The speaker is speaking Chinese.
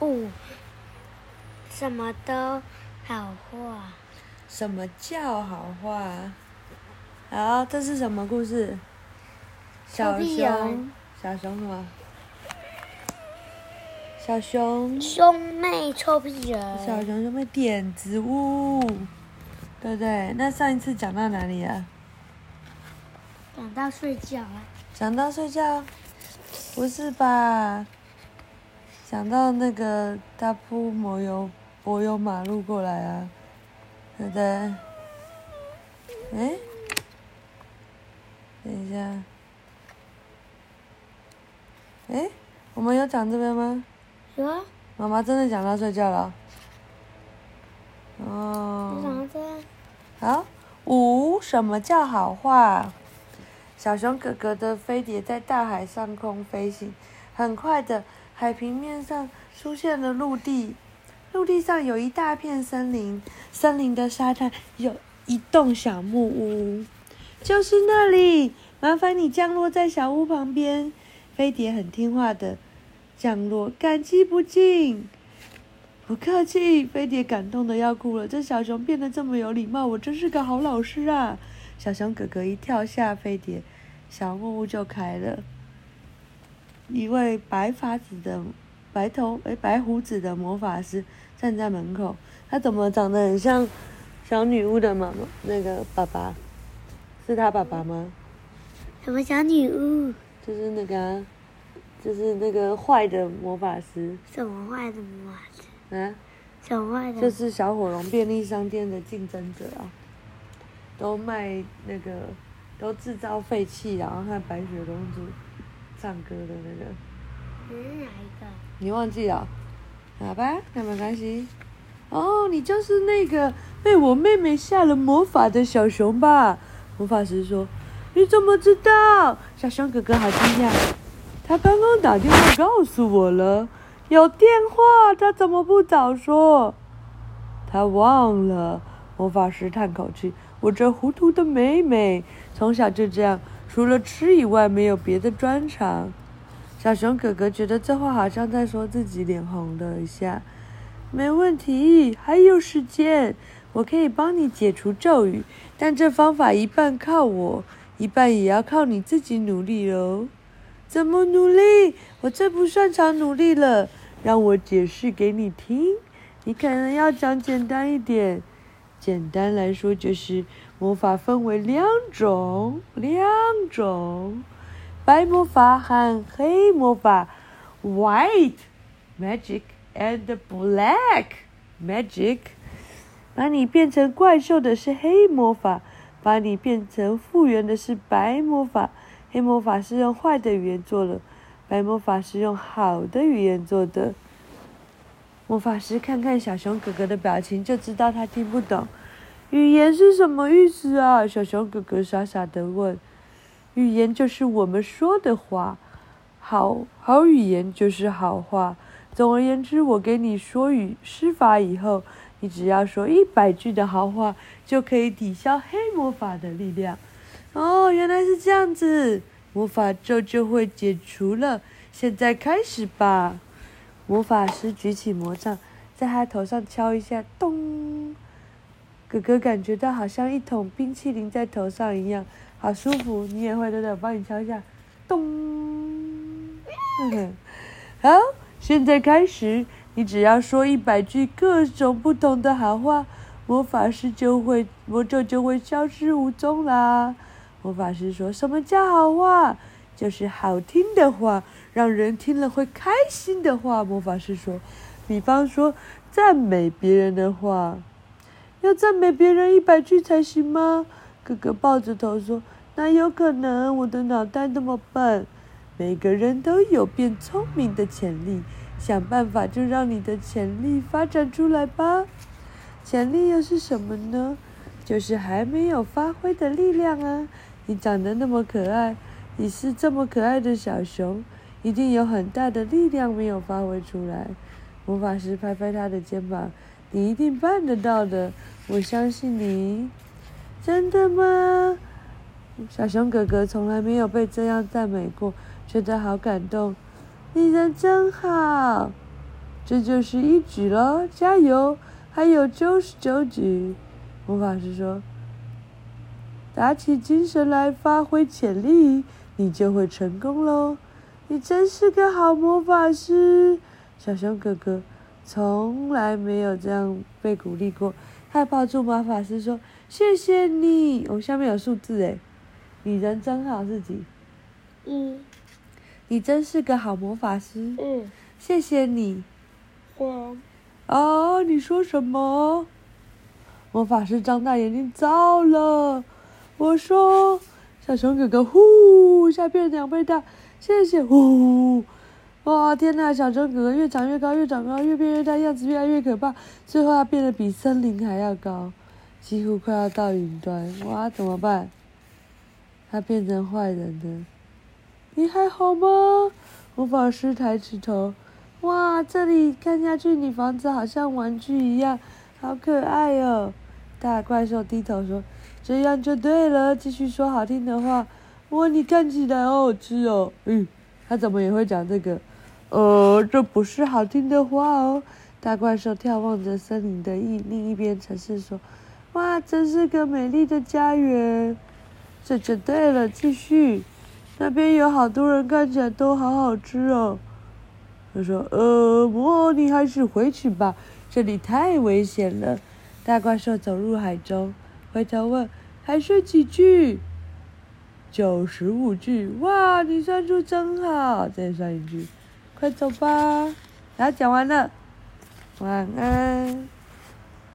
五，什么都好画。什么叫好画？好，这是什么故事？小熊，小熊什么？小熊。兄妹臭屁人。小熊兄妹点子物，对不对？那上一次讲到哪里啊？讲到睡觉啊。讲到睡觉？不是吧？讲到那个大铺柏油柏油马路过来啊。对不对？哎，等一下，哎，我们有讲这边吗？有啊。妈妈真的讲到睡觉了。哦。讲到这。好，五，什么叫好话？小熊哥哥的飞碟在大海上空飞行，很快的，海平面上出现了陆地。陆地上有一大片森林，森林的沙滩有一栋小木屋，就是那里。麻烦你降落在小屋旁边。飞碟很听话的降落，感激不尽。不客气，飞碟感动的要哭了。这小熊变得这么有礼貌，我真是个好老师啊！小熊哥哥一跳下飞碟，小木屋就开了。一位白发子的。白头诶，白胡子的魔法师站在门口，他怎么长得很像小女巫的妈妈？那个爸爸是他爸爸吗？什么小女巫？就是那个、啊，就是那个坏的魔法师。什么坏的魔法师？啊？什么坏的？就是小火龙便利商店的竞争者啊，都卖那个，都制造废气，然后和白雪公主唱歌的那个。是哪一个？你忘记了？好吧，那没关系。哦，你就是那个被我妹妹下了魔法的小熊吧？魔法师说：“你怎么知道？”小熊哥哥好惊讶，他刚刚打电话告诉我了。有电话，他怎么不早说？他忘了。魔法师叹口气：“我这糊涂的妹妹，从小就这样，除了吃以外，没有别的专长。”小熊哥哥觉得这话好像在说自己，脸红了一下。没问题，还有时间，我可以帮你解除咒语，但这方法一半靠我，一半也要靠你自己努力喽。怎么努力？我最不擅长努力了，让我解释给你听。你可能要讲简单一点。简单来说，就是魔法分为两种，两种。白魔法和黑魔法，White Magic and Black Magic，把你变成怪兽的是黑魔法，把你变成复原的是白魔法。黑魔法是用坏的语言做的，白魔法是用好的语言做的。魔法师看看小熊哥哥的表情，就知道他听不懂。语言是什么意思啊？小熊哥哥傻傻的问。语言就是我们说的话，好好语言就是好话。总而言之，我给你说语施法以后，你只要说一百句的好话，就可以抵消黑魔法的力量。哦，原来是这样子，魔法咒就会解除了。现在开始吧。魔法师举起魔杖，在他头上敲一下，咚。哥哥感觉到好像一桶冰淇淋在头上一样。好舒服，你也会对不对？我帮你敲一下，咚。好，现在开始，你只要说一百句各种不同的好话，魔法师就会魔咒就会消失无踪啦。魔法师说：“什么叫好话？就是好听的话，让人听了会开心的话。”魔法师说：“比方说赞美别人的话，要赞美别人一百句才行吗？”哥哥抱着头说：“哪有可能？我的脑袋那么笨。每个人都有变聪明的潜力，想办法就让你的潜力发展出来吧。潜力又是什么呢？就是还没有发挥的力量啊！你长得那么可爱，你是这么可爱的小熊，一定有很大的力量没有发挥出来。”魔法师拍拍他的肩膀：“你一定办得到的，我相信你。”真的吗？小熊哥哥从来没有被这样赞美过，觉得好感动。你人真好。这就是一局了，加油！还有九十九局。魔法师说：“打起精神来，发挥潜力，你就会成功喽！你真是个好魔法师。”小熊哥哥从来没有这样被鼓励过，他抱住魔法师说：“谢谢你。”哦，下面有数字诶，你人真好，自己？嗯。你真是个好魔法师。嗯。谢谢你。哇！啊！你说什么？魔法师张大眼睛，糟了！我说，小熊哥哥呼一下变两倍大，谢谢呼！哇！天哪！小熊哥哥越长越高，越长高，越变越大，样子越来越可怕，最后他变得比森林还要高，几乎快要到云端。哇！怎么办？他变成坏人了。你还好吗？魔法师抬起头。哇，这里看下去，你房子好像玩具一样，好可爱哦！大怪兽低头说：“这样就对了，继续说好听的话。”哇，你看起来好好吃哦。嗯，他怎么也会讲这个？呃，这不是好听的话哦。大怪兽眺望着森林的一另一边城市说：“哇，真是个美丽的家园。”这就对了，继续。那边有好多人，看起来都好好吃哦。他说：“呃，我你还是回去吧，这里太危险了。”大怪兽走入海中，回头问：“还剩几句？”“九十五句。”“哇，你算数真好！”再算一句。“快走吧。”然后讲完了，晚安。